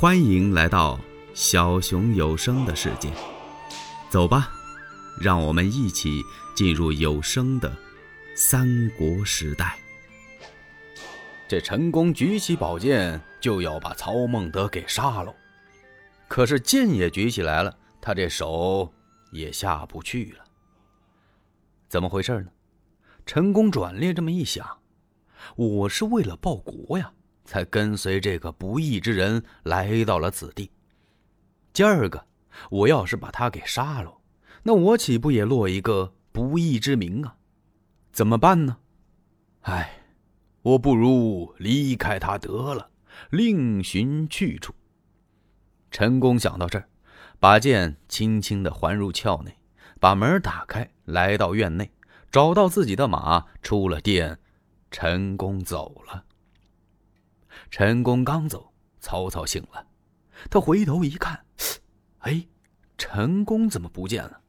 欢迎来到小熊有声的世界，走吧，让我们一起进入有声的三国时代。这陈宫举起宝剑就要把曹孟德给杀了，可是剑也举起来了，他这手也下不去了。怎么回事呢？陈宫转念这么一想，我是为了报国呀。才跟随这个不义之人来到了此地。今儿个，我要是把他给杀了，那我岂不也落一个不义之名啊？怎么办呢？唉，我不如离开他得了，另寻去处。陈宫想到这儿，把剑轻轻的还入鞘内，把门打开，来到院内，找到自己的马，出了殿，陈宫走了。陈宫刚走，曹操醒了，他回头一看，哎，陈宫怎么不见了？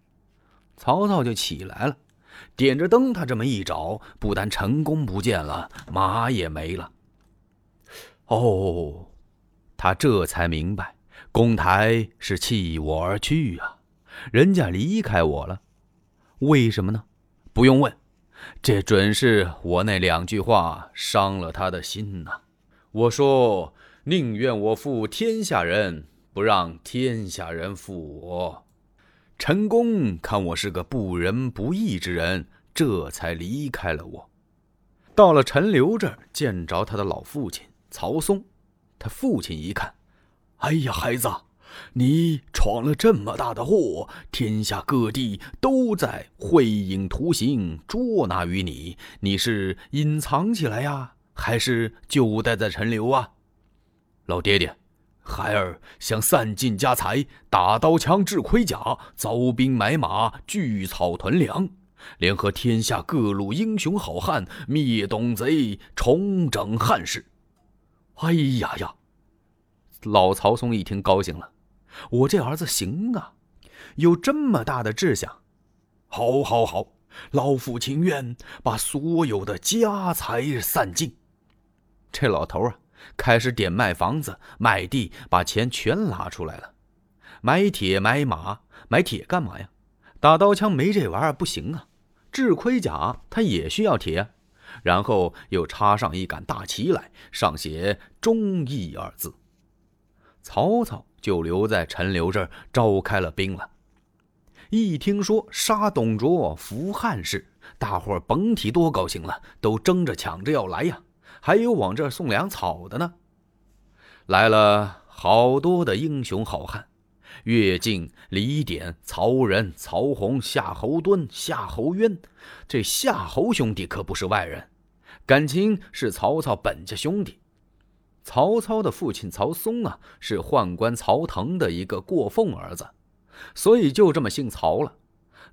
曹操就起来了，点着灯，他这么一找，不但陈宫不见了，马也没了。哦，他这才明白，公台是弃我而去啊，人家离开我了，为什么呢？不用问，这准是我那两句话伤了他的心呐。我说：“宁愿我负天下人，不让天下人负我。”陈宫看我是个不仁不义之人，这才离开了我。到了陈留这儿，见着他的老父亲曹嵩。他父亲一看：“哎呀，孩子，你闯了这么大的祸，天下各地都在绘影图形捉拿于你，你是隐藏起来呀？”还是就待在陈留啊，老爹爹，孩儿想散尽家财，打刀枪，制盔甲，招兵买马，聚草屯粮，联合天下各路英雄好汉，灭董贼，重整汉室。哎呀呀！老曹嵩一听高兴了，我这儿子行啊，有这么大的志向。好，好，好，老父情愿把所有的家财散尽。这老头啊，开始点卖房子、卖地，把钱全拿出来了。买铁、买马、买铁干嘛呀？打刀枪没这玩意儿不行啊。制盔甲他也需要铁啊，然后又插上一杆大旗来，上写“忠义”二字。曹操就留在陈留这儿召开了兵了。一听说杀董卓、扶汉室，大伙儿甭提多高兴了，都争着抢着要来呀。还有往这儿送粮草的呢，来了好多的英雄好汉，乐进、李典、曹仁、曹洪、夏侯惇、夏侯渊，这夏侯兄弟可不是外人，感情是曹操本家兄弟。曹操的父亲曹嵩啊，是宦官曹腾的一个过奉儿子，所以就这么姓曹了。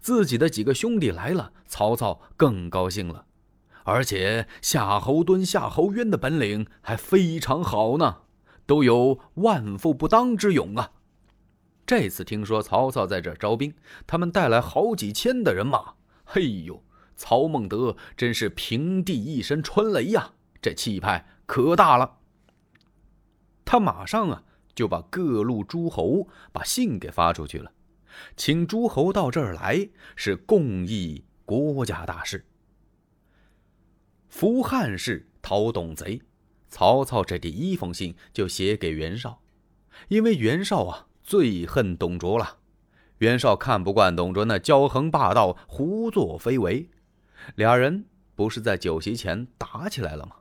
自己的几个兄弟来了，曹操更高兴了。而且夏侯惇、夏侯渊的本领还非常好呢，都有万夫不当之勇啊！这次听说曹操在这招兵，他们带来好几千的人马。嘿呦，曹孟德真是平地一身春雷呀，这气派可大了。他马上啊就把各路诸侯把信给发出去了，请诸侯到这儿来，是共议国家大事。扶汉室，讨董贼。曹操这第一封信就写给袁绍，因为袁绍啊最恨董卓了。袁绍看不惯董卓那骄横霸道、胡作非为，俩人不是在酒席前打起来了吗？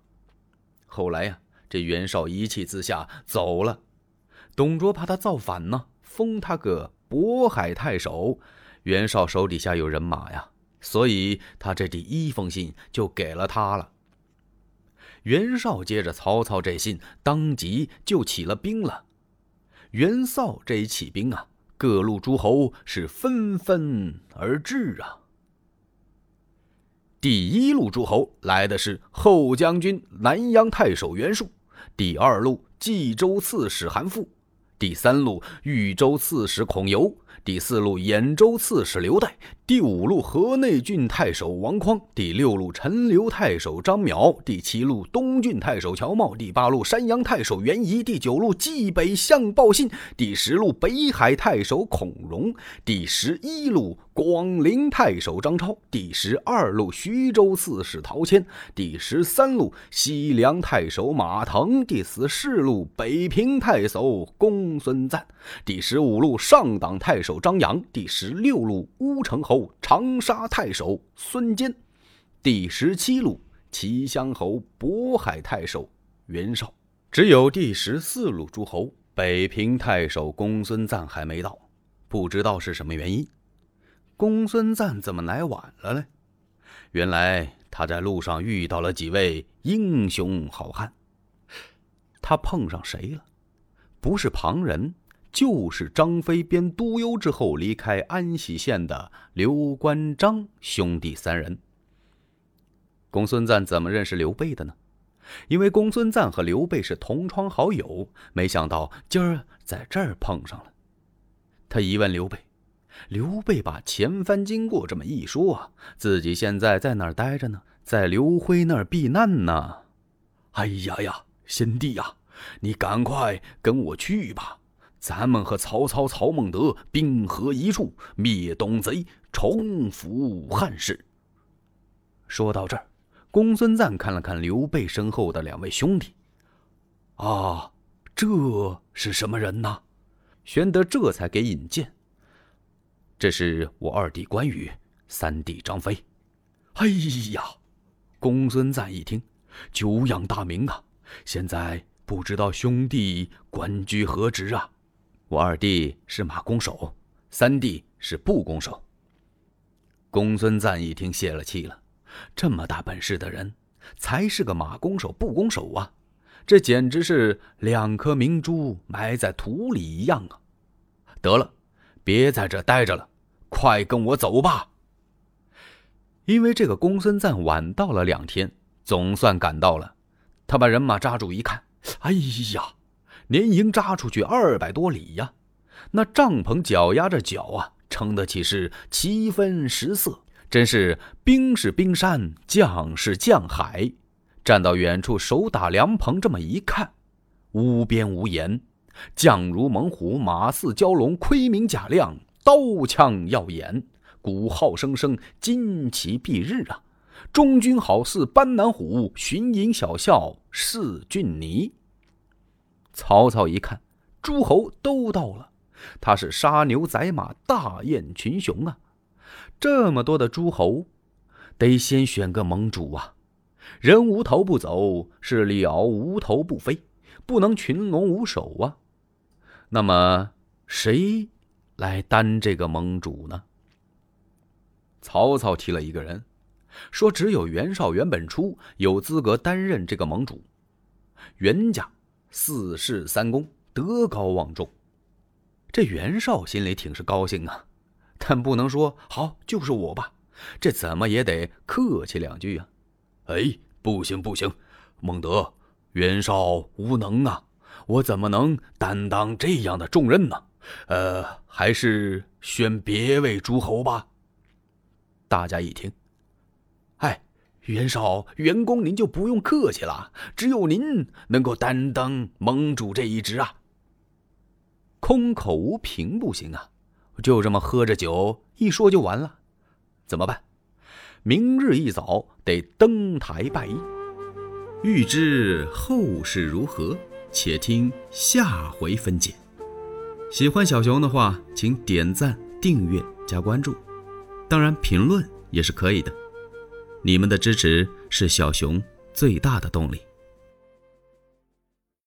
后来呀，这袁绍一气之下走了，董卓怕他造反呢，封他个渤海太守。袁绍手底下有人马呀。所以他这第一封信就给了他了。袁绍接着曹操这信，当即就起了兵了。袁绍这一起兵啊，各路诸侯是纷纷而至啊。第一路诸侯来的是后将军、南阳太守袁术，第二路冀州刺史韩馥，第三路豫州刺史孔游，第四路兖州刺史刘岱，第五路河内郡太守王匡，第六路陈留太守张邈，第七路东郡太守乔瑁，第八路山阳太守袁仪，第九路冀北相报信，第十路北海太守孔融，第十一路广陵太守张超，第十二路徐州刺史陶谦，第十三路西凉太守马腾，第十四路北平太守公孙瓒，第十五路上党太守守。张扬第十六路乌程侯长沙太守孙坚，第十七路齐襄侯渤海太守袁绍，只有第十四路诸侯北平太守公孙瓒还没到，不知道是什么原因。公孙瓒怎么来晚了呢？原来他在路上遇到了几位英雄好汉。他碰上谁了？不是旁人。就是张飞编督邮之后离开安喜县的刘关张兄弟三人。公孙瓒怎么认识刘备的呢？因为公孙瓒和刘备是同窗好友，没想到今儿在这儿碰上了。他一问刘备，刘备把前番经过这么一说啊，自己现在在哪儿待着呢？在刘辉那儿避难呢。哎呀呀，贤弟呀，你赶快跟我去吧。咱们和曹操、曹孟德兵合一处，灭东贼，重扶汉室。说到这儿，公孙瓒看了看刘备身后的两位兄弟，啊，这是什么人呢？玄德这才给引荐。这是我二弟关羽，三弟张飞。哎呀，公孙瓒一听，久仰大名啊！现在不知道兄弟官居何职啊？我二弟是马弓手，三弟是步弓手。公孙瓒一听，泄了气了。这么大本事的人，才是个马弓手、步弓手啊！这简直是两颗明珠埋在土里一样啊！得了，别在这待着了，快跟我走吧。因为这个公孙瓒晚到了两天，总算赶到了。他把人马扎住一看，哎呀！连营扎出去二百多里呀，那帐篷脚压着脚啊，撑得起是七分十色，真是兵是冰山，将是将海。站到远处手打凉棚，这么一看，无边无沿，将如猛虎，马似蛟龙，盔明甲亮，刀枪耀眼，鼓号声声，旌旗蔽日啊！中军好似班南虎，巡营小校似俊尼。曹操一看，诸侯都到了，他是杀牛宰马，大宴群雄啊！这么多的诸侯，得先选个盟主啊！人无头不走，是鸟无头不飞，不能群龙无首啊！那么谁来担这个盟主呢？曹操提了一个人，说只有袁绍、袁本初有资格担任这个盟主，袁家。四世三公，德高望重。这袁绍心里挺是高兴啊，但不能说好就是我吧，这怎么也得客气两句啊。哎，不行不行，孟德，袁绍无能啊，我怎么能担当这样的重任呢？呃，还是选别位诸侯吧。大家一听，袁绍，袁公，您就不用客气了，只有您能够担当盟主这一职啊。空口无凭不行啊，就这么喝着酒一说就完了，怎么办？明日一早得登台拜医。欲知后事如何，且听下回分解。喜欢小熊的话，请点赞、订阅、加关注，当然评论也是可以的。你们的支持是小熊最大的动力。